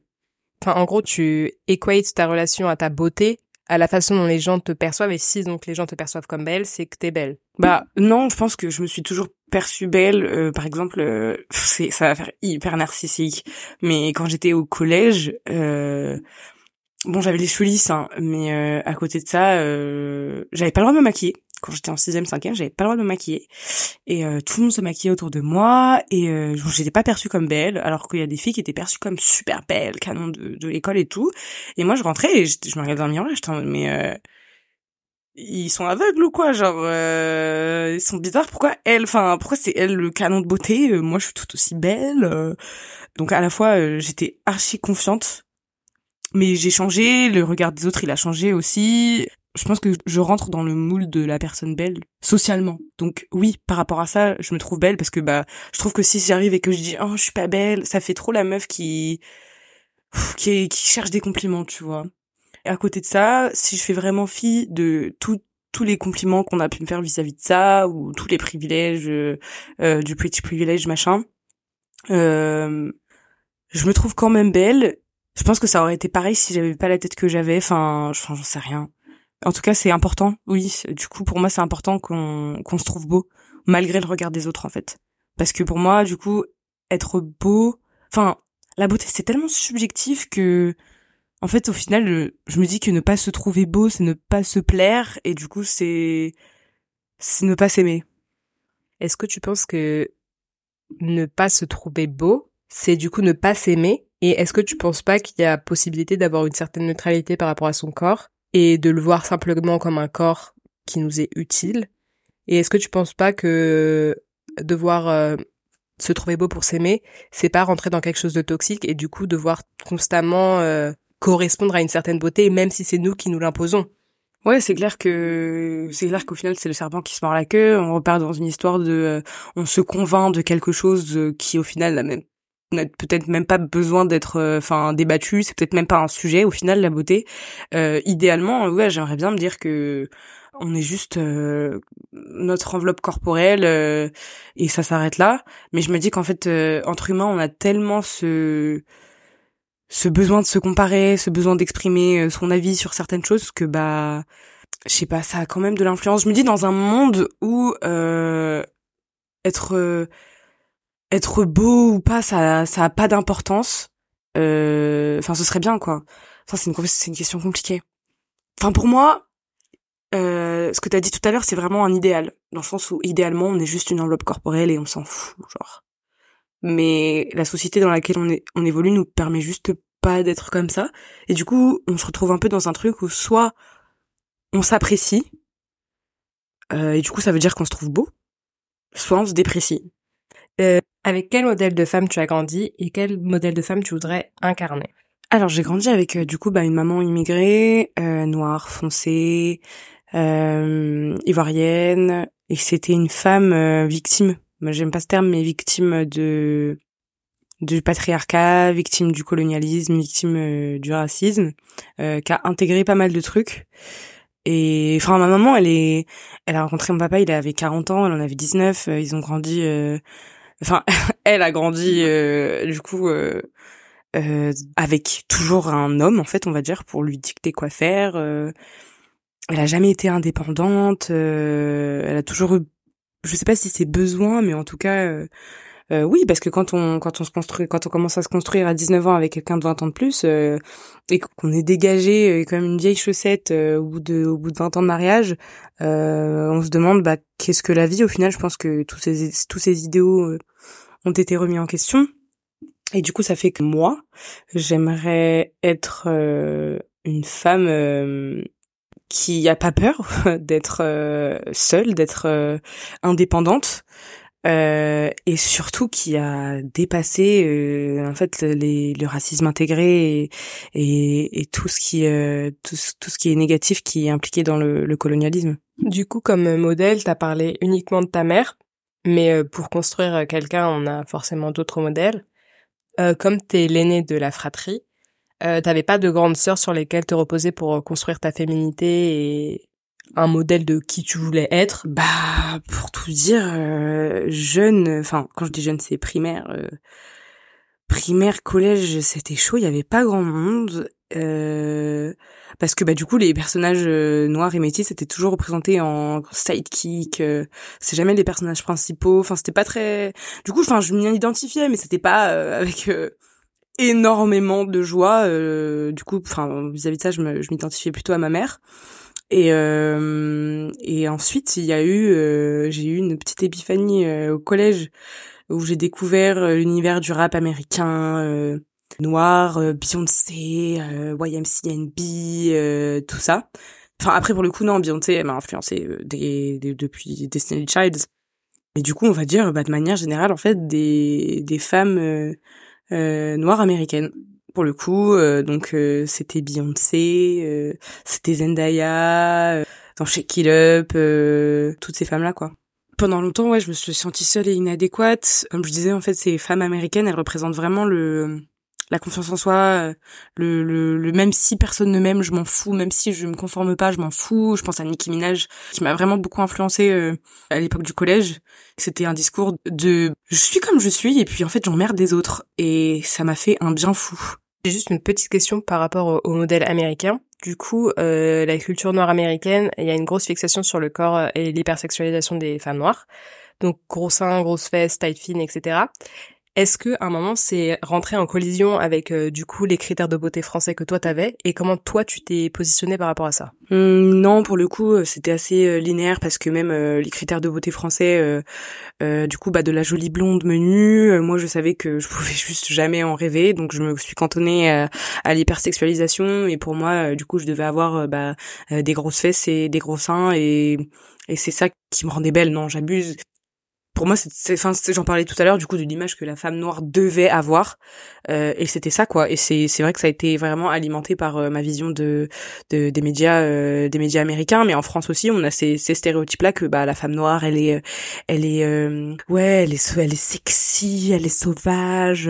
Enfin, en gros, tu equates ta relation à ta beauté à la façon dont les gens te perçoivent et si donc les gens te perçoivent comme belle, c'est que t'es belle.
Bah non, je pense que je me suis toujours perçue belle. Euh, par exemple, euh, c'est ça va faire hyper narcissique, mais quand j'étais au collège, euh, bon j'avais les cheveux lisses, hein, mais à côté de ça, j'avais pas le droit de me maquiller quand j'étais en sixième, cinquième, j'avais pas le droit de me maquiller. Et euh, tout le monde se maquillait autour de moi et euh, j'étais pas perçue comme belle, alors qu'il y a des filles qui étaient perçues comme super belles, canon de, de l'école et tout. Et moi, je rentrais et je, me regardais dans le miroir et j'étais en mais... Euh, ils sont aveugles ou quoi? Genre euh, ils sont bizarres pourquoi elle enfin pourquoi c'est elle le canon de beauté? Euh, moi je suis tout aussi belle euh. donc à la fois j'étais archi confiante mais j'ai changé le regard des autres il a changé aussi je pense que je rentre dans le moule de la personne belle socialement donc oui par rapport à ça je me trouve belle parce que bah je trouve que si j'arrive et que je dis oh je suis pas belle ça fait trop la meuf qui qui, qui cherche des compliments tu vois et à côté de ça, si je fais vraiment fi de tout, tous les compliments qu'on a pu me faire vis-à-vis de ça, ou tous les privilèges, euh, euh, du petit privilège, machin, euh, je me trouve quand même belle. Je pense que ça aurait été pareil si j'avais pas la tête que j'avais. Enfin, enfin, j'en sais rien. En tout cas, c'est important. Oui, du coup, pour moi, c'est important qu'on qu'on se trouve beau, malgré le regard des autres, en fait. Parce que pour moi, du coup, être beau, enfin, la beauté, c'est tellement subjectif que en fait, au final, je me dis que ne pas se trouver beau, c'est ne pas se plaire, et du coup, c'est ne pas s'aimer.
Est-ce que tu penses que ne pas se trouver beau, c'est du coup ne pas s'aimer? Et est-ce que tu penses pas qu'il y a possibilité d'avoir une certaine neutralité par rapport à son corps? Et de le voir simplement comme un corps qui nous est utile Et est-ce que tu penses pas que devoir euh, se trouver beau pour s'aimer, c'est pas rentrer dans quelque chose de toxique et du coup devoir constamment euh, correspondre à une certaine beauté, même si c'est nous qui nous l'imposons?
Ouais, c'est clair que c'est clair qu'au final c'est le serpent qui se mord la queue. On repart dans une histoire de, euh, on se convainc de quelque chose euh, qui au final n'a même n'a peut-être même pas besoin d'être, euh, enfin débattu. C'est peut-être même pas un sujet au final la beauté. idéalement, ouais, j'aimerais bien me dire que on est juste notre enveloppe corporelle et ça s'arrête là. Mais je me dis qu'en fait entre humains on a tellement ce ce besoin de se comparer, ce besoin d'exprimer euh, son avis sur certaines choses que bah je sais pas, ça a quand même de l'influence. Je me dis dans un monde où euh, être euh, être beau ou pas, ça ça a pas d'importance. Euh, enfin, ce serait bien quoi. Enfin, c'est une question compliquée. Enfin, pour moi, euh, ce que t'as dit tout à l'heure, c'est vraiment un idéal, dans le sens où idéalement, on est juste une enveloppe corporelle et on s'en fout, genre mais la société dans laquelle on évolue nous permet juste pas d'être comme ça. Et du coup, on se retrouve un peu dans un truc où soit on s'apprécie, euh, et du coup ça veut dire qu'on se trouve beau, soit on se déprécie.
Euh, avec quel modèle de femme tu as grandi et quel modèle de femme tu voudrais incarner?
Alors j'ai grandi avec euh, du coup bah, une maman immigrée, euh, noire, foncée, euh, ivoirienne, et c'était une femme victime moi j'aime pas ce terme, mais victime de du patriarcat, victime du colonialisme, victime euh, du racisme, euh, qui a intégré pas mal de trucs. Et enfin ma maman, elle est, elle a rencontré mon papa, il avait 40 ans, elle en avait 19, euh, ils ont grandi. Enfin, elle a grandi du coup avec toujours un homme en fait, on va dire, pour lui dicter quoi faire. elle a jamais été indépendante. elle a toujours eu je sais pas si c'est besoin, mais en tout cas, euh, euh, oui, parce que quand on quand on se construit, quand on commence à se construire à 19 ans avec quelqu'un de 20 ans de plus euh, et qu'on est dégagé comme une vieille chaussette au bout de au bout de 20 ans de mariage, on se demande bah qu'est-ce que la vie au final. Je pense que tous ces tous ces idéaux ont été remis en question. Et du coup, ça fait que moi, j'aimerais être une femme qui a pas peur d'être euh, seule, d'être euh, indépendante. Euh, et surtout qui a dépassé euh, en fait le racisme intégré et, et, et tout ce qui euh, tout, ce qui est négatif qui est impliqué dans le, le colonialisme.
Du coup, comme modèle, t'as parlé uniquement de ta mère, mais pour construire quelqu'un, on a forcément d'autres modèles. comme t'es l'aîné de la fratrie, euh, t'avais pas de grandes sœurs sur lesquelles te reposer pour euh, construire ta féminité et un modèle de qui tu voulais être
Bah, pour tout dire, euh, jeune, enfin, quand je dis jeune, c'est primaire. Euh, primaire, collège, c'était chaud, il y avait pas grand monde. parce que bah du coup les personnages noirs et métis étaient toujours représentés en sidekick c'est jamais les personnages principaux enfin c'était pas très du coup enfin je m'y identifiais mais c'était pas avec énormément de joie. Euh, du coup, enfin vis-à-vis de ça, je m'identifiais plutôt à ma mère. Et euh, et ensuite, il y a eu, euh, j'ai eu une petite épiphanie au collège où j'ai découvert l'univers du rap américain noir, Beyoncé, YMCNB, tout ça. Enfin après pour le coup non, Beyoncé elle m'a influencé euh, des, des, depuis Destiny Childs. Et du coup on va dire bah, de manière générale en fait des des femmes euh, euh noires américaines. Pour le coup euh, donc c'était Beyoncé, c'était Zendaya, dans Shake It Up, toutes ces femmes là quoi pendant longtemps, ouais, je me suis sentie seule et inadéquate. Comme je disais, en fait, ces femmes américaines, elles représentent vraiment le la confiance en soi, euh, le, le, le même si personne ne m'aime, je m'en fous, même si je me conforme pas, je m'en fous. Je pense à Nicki Minaj, qui m'a vraiment beaucoup influencé euh, à l'époque du collège. C'était un discours de je suis comme je suis et puis en fait j'emmerde des autres et ça m'a fait un bien fou.
J'ai juste une petite question par rapport au, modèle américain. Du coup, euh, la culture noire américaine, il y a une grosse fixation sur le corps et l'hypersexualisation des femmes noires. Donc gros seins, grosses fesses, taille fine, etc. Est-ce que à un moment c'est rentré en collision avec euh, du coup les critères de beauté français que toi t'avais? Et comment toi tu t'es positionné par rapport à ça?
Hum, Non, pour le coup euh, c'était assez euh, linéaire parce que même les critères de beauté français, du coup bah de la jolie blonde menue, moi je savais que je pouvais juste jamais en rêver. Donc je me suis cantonnée à l'hypersexualisation. Et pour moi du coup je devais avoir bah, des grosses fesses et des gros seins. Et et c'est ça qui me rendait belle. Non, j'abuse pour moi, j'en parlais tout à l'heure du coup de l'image que la femme noire devait avoir, euh, et c'était ça quoi. Et c'est vrai que ça a été vraiment alimenté par euh, ma vision de, de des médias euh, des médias américains, mais en France aussi, on a ces, ces stéréotypes là que bah la femme noire, elle est elle est ouais, elle est elle est sexy, elle est sauvage.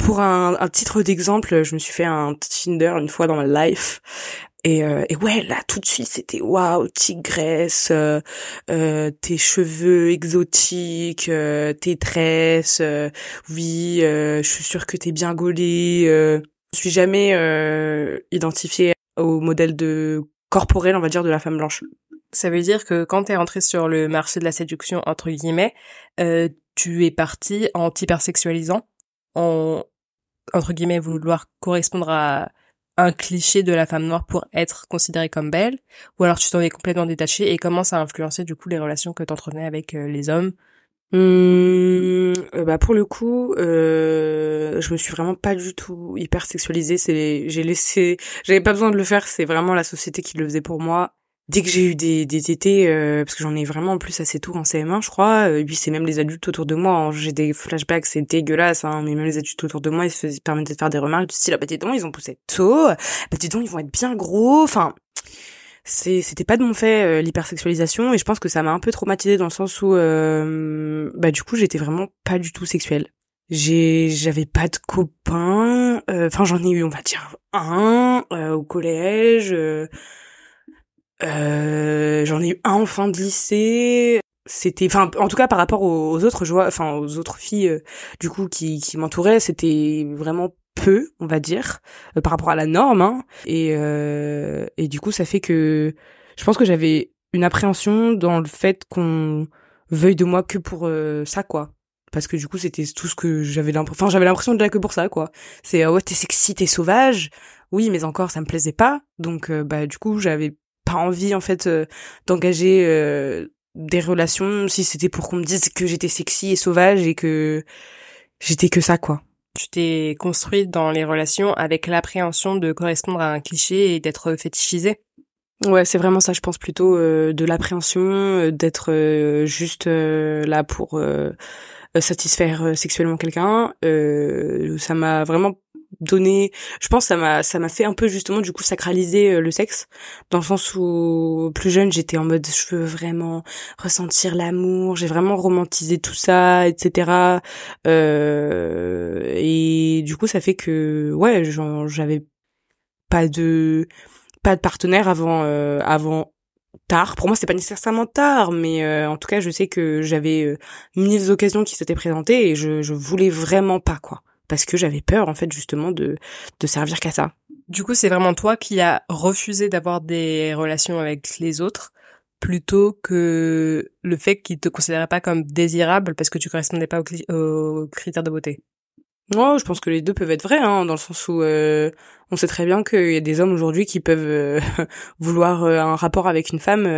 Pour un, un titre d'exemple, je me suis fait un Tinder une fois dans ma life et, euh, et ouais, là, tout de suite, c'était waouh, tigresse, euh, euh, tes cheveux exotiques, euh, tes tresses, euh, oui, je suis sûre que t'es bien gaulée. je suis jamais identifiée au modèle de corporel, on va dire, de la femme blanche.
Ça veut dire que quand t'es rentrée sur le marché de la séduction, entre guillemets, tu es partie en t'hypersexualisant, en, entre guillemets, vouloir correspondre à un cliché de la femme noire pour être considérée comme belle, ou alors tu t'en es complètement détaché et comment ça a du coup les relations que tu entretenais avec euh, les hommes?
Hum, bah pour le coup, euh, je me suis vraiment pas du tout hyper sexualisée. C'est, j'ai laissé, j'avais pas besoin de le faire. C'est vraiment la société qui le faisait pour moi dès que j'ai eu des, des étés, euh, parce que j'en ai vraiment en plus assez tôt en CM1, je crois, euh, et puis c'est même les adultes autour de moi, hein. j'ai des flashbacks, c'est dégueulasse, hein, mais même les adultes autour de moi, ils se permettaient de faire des remarques du style, ah bah dis donc, ils ont poussé tôt, bah dis donc, ils vont être bien gros, enfin, c'était pas de mon fait euh, l'hypersexualisation et je pense que ça m'a un peu traumatisée dans le sens où euh, bah du coup j'étais vraiment pas du tout sexuelle j'ai j'avais pas de copains enfin j'en ai eu on va dire un au collège euh, j'en ai eu un en fin de lycée. C'était, enfin, en tout cas par rapport aux, autres joies, enfin aux autres filles, euh, du coup, qui, qui m'entouraient, c'était vraiment peu, on va dire, euh, par rapport à la norme. Hein. Et, et du coup, ça fait que je pense que j'avais une appréhension dans le fait qu'on veuille de moi que pour ça, quoi parce que du coup c'était tout ce que j'avais l'impression enfin j'avais l'impression de là que pour ça quoi c'est ouais t'es sexy t'es sauvage oui mais encore ça me plaisait pas donc bah du coup j'avais pas envie en fait euh, d'engager euh, des relations si c'était pour qu'on me dise que j'étais sexy et sauvage et que j'étais que ça quoi.
Tu t'es construite dans les relations avec l'appréhension de correspondre à un cliché et d'être fétichisée
Ouais, c'est vraiment ça, je pense plutôt euh, de l'appréhension, d'être juste là pour satisfaire sexuellement quelqu'un. ça m'a vraiment donné je pense ça m'a ça m'a fait un peu justement du coup sacraliser euh, le sexe. Dans le sens où plus jeune j'étais en mode je veux vraiment ressentir l'amour j'ai vraiment romantisé tout ça etc euh, et du coup ça fait que ouais j'avais pas de pas de partenaire avant euh, avant tard. Pour moi, c'est pas nécessairement tard, mais euh, en tout cas, je sais que j'avais euh, mille occasions qui s'étaient présentées et je, je voulais vraiment pas quoi parce que j'avais peur en fait justement de de servir qu'à ça.
Du coup, c'est vraiment toi qui as refusé d'avoir des relations avec les autres plutôt que le fait qu'ils te considéraient pas comme désirable parce que tu correspondais pas aux, critères de beauté.
Non, je pense que les deux peuvent être vrais, hein, dans le sens où euh, on sait très bien qu'il y a des hommes aujourd'hui qui peuvent euh, vouloir euh, un rapport avec une femme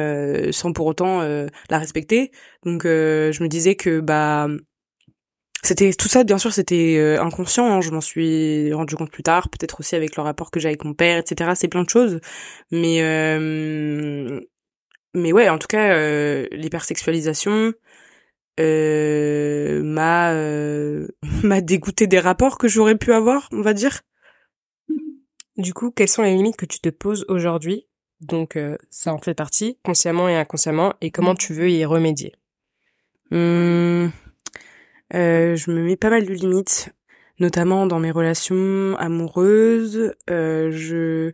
sans pour autant la respecter. Donc je me disais que bah c'était tout ça bien sûr c'était euh, inconscient hein, je m'en suis rendu compte plus tard peut-être aussi avec le rapport que j'ai avec mon père etc c'est plein de choses. Mais euh, mais ouais en tout cas euh, l'hypersexualisation euh, m'a euh, m'a dégoûté des rapports que j'aurais pu avoir on va dire.
Du coup quelles sont les limites que tu te poses aujourd'hui? Donc ça en fait partie consciemment et inconsciemment et comment tu veux y remédier?
Hum... Euh, je me mets pas mal de limites, notamment dans mes relations amoureuses. Euh, je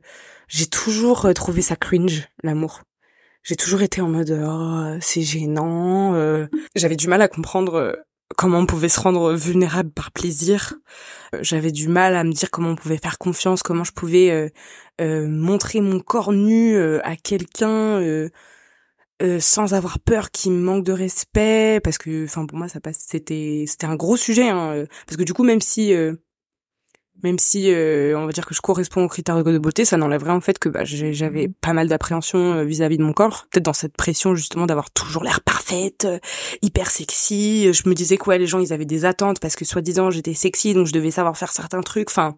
j'ai toujours trouvé ça cringe l'amour. J'ai toujours été en mode oh, c'est gênant. Euh. J'avais du mal à comprendre comment on pouvait se rendre vulnérable par plaisir. J'avais du mal à me dire comment on pouvait faire confiance, comment je pouvais montrer mon corps nu à quelqu'un euh, sans avoir peur qu'il me manque de respect parce que enfin pour moi ça passe c'était c'était un gros sujet hein, euh, parce que du coup même si euh, même si on va dire que je corresponds aux critères de beauté ça n'enlèverait en fait que bah, j'avais pas mal d'appréhension vis-à-vis de mon corps. Peut-être dans cette pression justement d'avoir toujours l'air parfaite hyper sexy je me disais que ouais les gens ils avaient des attentes parce que soi-disant j'étais sexy donc je devais savoir faire certains trucs enfin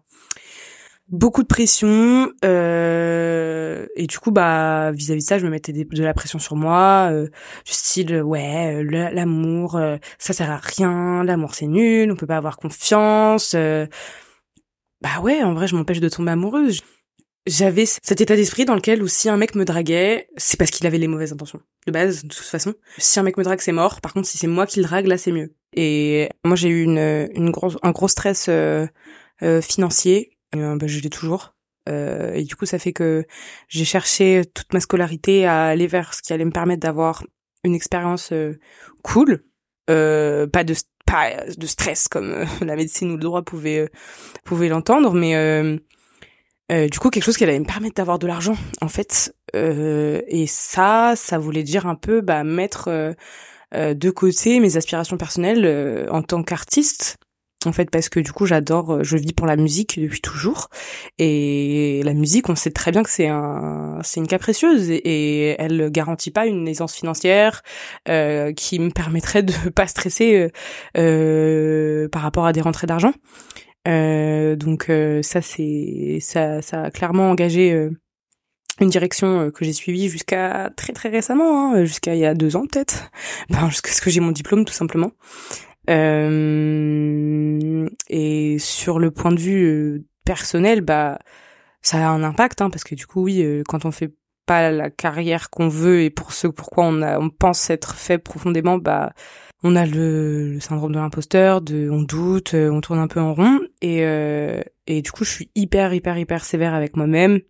beaucoup de pression euh, et du coup bah vis-à-vis de ça je me mettais de la pression sur moi euh, du style ouais euh, l'amour euh, ça sert à rien l'amour c'est nul on peut pas avoir confiance euh. bah ouais en vrai je m'empêche de tomber amoureuse. J'avais cet état d'esprit dans lequel où si un mec me draguait c'est parce qu'il avait les mauvaises intentions de base de toute façon. Si un mec me drague c'est mort. Par contre si c'est moi qui le drague là c'est mieux. Et moi j'ai eu une une grosse un gros stress financier euh, bah, je l'ai toujours. Euh, et du coup, ça fait que j'ai cherché toute ma scolarité à aller vers ce qui allait me permettre d'avoir une expérience euh, cool, euh, pas de pas de stress comme euh, la médecine ou le droit pouvait pouvait l'entendre, mais du coup quelque chose qui allait me permettre d'avoir de l'argent en fait. et ça, ça voulait dire un peu bah, mettre de côté mes aspirations personnelles en tant qu'artiste en fait parce que du coup j'adore euh, je vis pour la musique depuis toujours. Et la musique on sait très bien que c'est un c'est une cas précieuse et, elle garantit pas une aisance financière euh, qui me permettrait de pas stresser euh, par rapport à des rentrées d'argent. Donc ça c'est ça ça a clairement engagé une direction que j'ai suivie jusqu'à très très récemment, hein, jusqu'à il y a deux ans peut-être, ben, jusqu'à ce que j'ai mon diplôme tout simplement. Euh, et sur le point de vue euh, personnel, bah ça a un impact, hein, parce que du coup, oui, euh, quand on fait pas la carrière qu'on veut et pour ce pourquoi on a, on pense être fait profondément, bah on a le, syndrome de l'imposteur, de on doute, on tourne un peu en rond et et du coup je suis hyper hyper hyper sévère avec moi-même.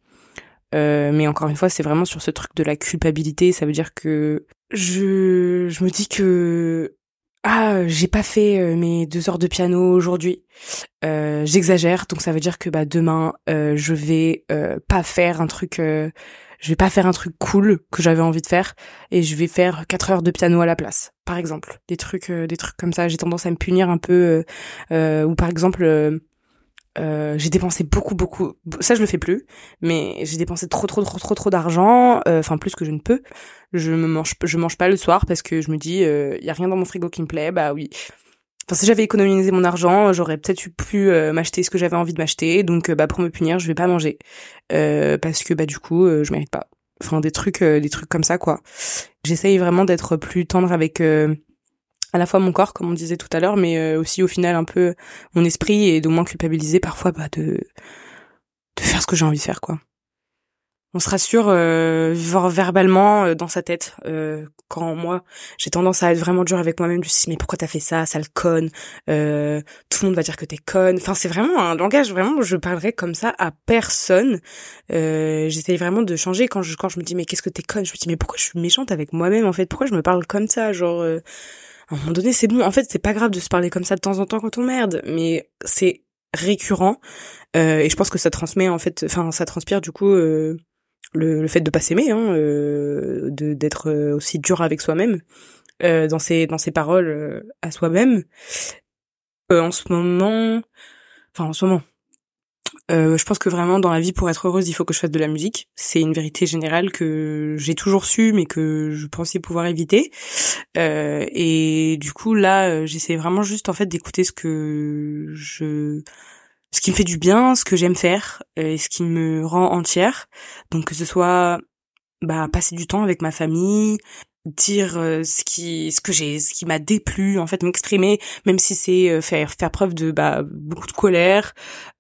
Euh, mais encore une fois, c'est vraiment sur ce truc de la culpabilité. Ça veut dire que je je me dis que ah, j'ai pas fait euh, mes deux heures de piano aujourd'hui. Euh, J'exagère, donc ça veut dire que bah demain euh, je vais euh, pas faire un truc, je vais pas faire un truc cool que j'avais envie de faire et je vais faire quatre heures de piano à la place, par exemple. Des trucs, des trucs comme ça. J'ai tendance à me punir un peu, ou par exemple euh, j'ai dépensé beaucoup beaucoup ça je le fais plus mais j'ai dépensé trop trop trop trop trop d'argent euh, enfin plus que je ne peux. Je me mange je mange pas le soir parce que je me dis il euh, y a rien dans mon frigo qui me plaît bah oui. Enfin si j'avais économisé mon argent j'aurais peut-être pu m'acheter ce que j'avais envie de m'acheter donc bah pour me punir je vais pas manger. Parce que bah du coup je mérite pas. Enfin des trucs des trucs comme ça quoi. J'essaye vraiment d'être plus tendre avec à la fois mon corps comme on disait tout à l'heure mais euh, aussi au final un peu mon esprit et de moins culpabiliser parfois bah, de de faire ce que j'ai envie de faire quoi. On se rassure euh, verbalement euh, dans sa tête euh, quand moi j'ai tendance à être vraiment dur avec moi-même dis mais pourquoi t'as fait ça sale conne euh, tout le monde va dire que t'es conne. Enfin c'est vraiment un langage vraiment je parlerai comme ça à personne. Euh, j'essaye vraiment de changer quand je quand je me dis mais qu'est-ce que t'es conne? Je me dis mais pourquoi je suis méchante avec moi-même en fait? Pourquoi je me parle comme ça? Genre à un moment donné, c'est bon. En fait, c'est pas grave de se parler comme ça de temps en temps quand on merde, mais c'est récurrent euh, et je pense que ça transmet en fait, enfin, ça transpire du coup euh, le, le, fait de pas s'aimer, hein, euh, de d'être euh, aussi dur avec soi-même euh, dans ses dans ses paroles euh, à soi-même. en ce moment, enfin en ce moment, Euh, je pense que vraiment dans la vie pour être heureuse, il faut que je fasse de la musique. C'est une vérité générale que j'ai toujours su, mais que je pensais pouvoir éviter. Euh, et du coup là, euh, j'essaie vraiment juste en fait d'écouter ce que je, ce qui me fait du bien, ce que j'aime faire, et ce qui me rend entière. Donc que ce soit bah passer du temps avec ma famille, dire euh, ce qui ce que j'ai ce qui m'a déplu en fait m'exprimer même si c'est euh, faire faire preuve de bah beaucoup de colère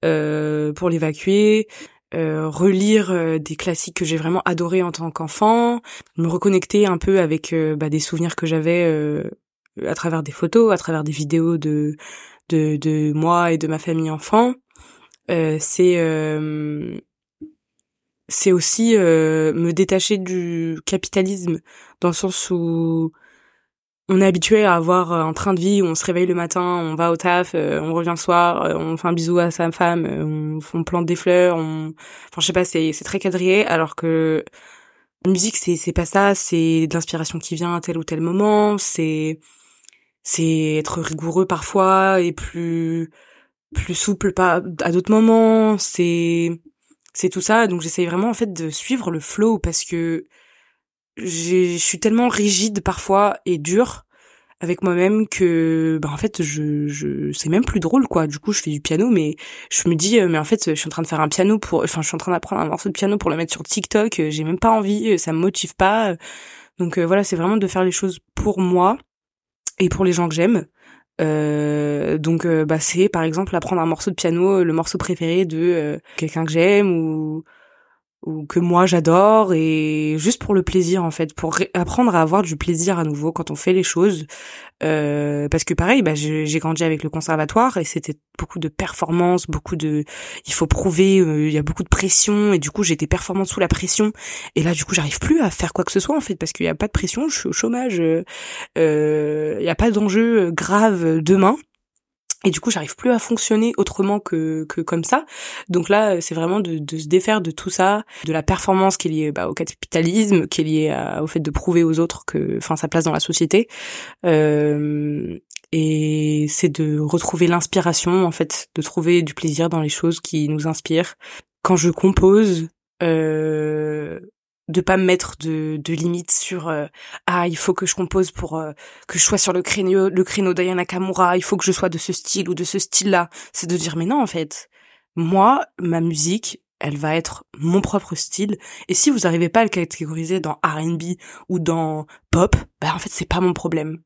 euh, pour l'évacuer euh, relire des classiques que j'ai vraiment adorés en tant qu'enfant me reconnecter un peu avec bah, des souvenirs que j'avais à travers des photos à travers des vidéos de de de moi et de ma famille enfant. C'est c'est aussi euh, me détacher du capitalisme dans le sens où on est habitué à avoir un train de vie où on se réveille le matin, on va au taf, euh, on revient le soir, euh, on fait un bisou à sa femme, on, on plante des fleurs, on... enfin je sais pas, c'est c'est très quadrillé alors que la musique c'est c'est pas ça, c'est de l'inspiration qui vient à tel ou tel moment, c'est c'est être rigoureux parfois et plus plus souple pas à d'autres moments, c'est c'est tout ça. Donc j'essaye vraiment en fait de suivre le flow parce que je suis tellement rigide parfois et dure avec moi-même que bah en fait je je c'est même plus drôle quoi du coup je fais du piano mais je me dis euh, mais en fait je suis en train de faire un piano pour enfin je suis en train d'apprendre un morceau de piano pour le mettre sur TikTok euh, j'ai même pas envie euh, ça me motive pas donc voilà c'est vraiment de faire les choses pour moi et pour les gens que j'aime euh, donc euh, bah c'est par exemple apprendre un morceau de piano, le morceau préféré de euh, quelqu'un que j'aime ou ou que moi j'adore et juste pour le plaisir en fait pour apprendre à avoir du plaisir à nouveau quand on fait les choses euh, parce que pareil bah j'ai grandi avec le conservatoire et c'était beaucoup de performances beaucoup de il faut prouver euh, il y a beaucoup de pression et du coup j'étais performante sous la pression. Et là du coup j'arrive plus à faire quoi que ce soit en fait parce qu'il y a pas de pression je suis au chômage euh, il y a pas d'enjeu grave demain et du coup, j'arrive plus à fonctionner autrement que, que comme ça. Donc là, c'est vraiment de, de, se défaire de tout ça, de la performance qui est liée bah, au capitalisme, qui est liée au fait de prouver aux autres que, enfin, sa place dans la société. Euh, et c'est de retrouver l'inspiration, en fait, de trouver du plaisir dans les choses qui nous inspirent. Quand je compose, euh, de pas me mettre de, de limites sur euh, ah il faut que je compose pour euh, que je sois sur le créneau le créneau d'Ayana Nakamura il faut que je sois de ce style ou de ce style là c'est de dire mais non en fait. Moi ma musique elle va être mon propre style. Et si vous arrivez pas à le catégoriser dans R&B ou dans pop bah en fait c'est pas mon problème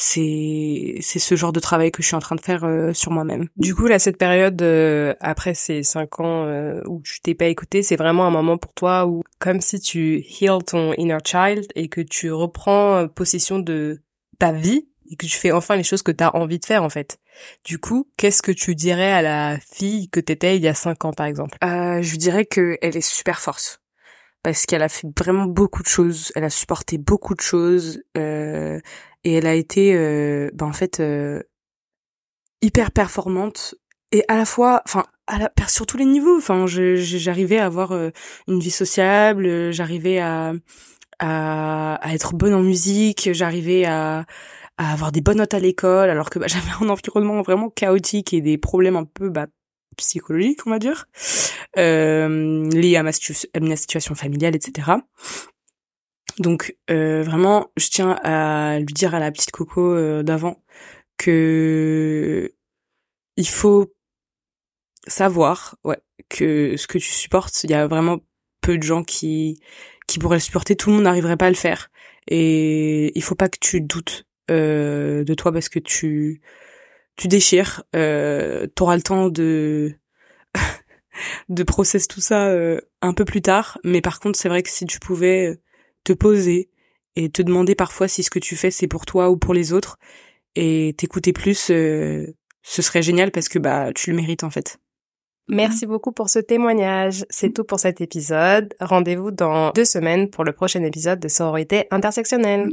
c'est c'est ce genre de travail que je suis en train de faire euh, sur moi-même.
Du coup là cette période euh, après ces cinq ans euh, où tu t'es pas écouté, c'est vraiment un moment pour toi où comme si tu heal ton inner child et que tu reprends possession de ta vie et que tu fais enfin les choses que tu as envie de faire en fait. Du coup, qu'est-ce que tu dirais à la fille que t'étais il y a cinq ans par exemple?
Je dirais que elle est super forte parce qu'elle a fait vraiment beaucoup de choses, elle a supporté beaucoup de choses, euh, et elle a été euh, ben en fait euh, hyper performante et à la fois enfin à la, sur tous les niveaux. Enfin j'arrivais à avoir euh, une vie sociable j'arrivais à, à, à être bonne en musique j'arrivais à à avoir des bonnes notes à l'école alors que bah, j'avais un environnement vraiment chaotique et des problèmes un peu bah, psychologiques on va dire euh, liés à ma, à ma situation familiale etc donc euh, vraiment, je tiens à lui dire à la petite Coco euh, d'avant que il faut savoir, ouais, que ce que tu supportes, il y a vraiment peu de gens qui qui pourraient le supporter. Tout le monde n'arriverait pas à le faire. Et il faut pas que tu doutes euh, de toi parce que tu tu déchires. Euh, T'auras le temps de de process tout ça euh, un peu plus tard. Mais par contre, c'est vrai que si tu pouvais te poser et te demander parfois si ce que tu fais c'est pour toi ou pour les autres et t'écouter plus, euh, ce serait génial parce que bah tu le mérites en fait.
Merci beaucoup pour ce témoignage. C'est tout pour cet épisode. Rendez-vous dans deux semaines pour le prochain épisode de Sororité intersectionnelle.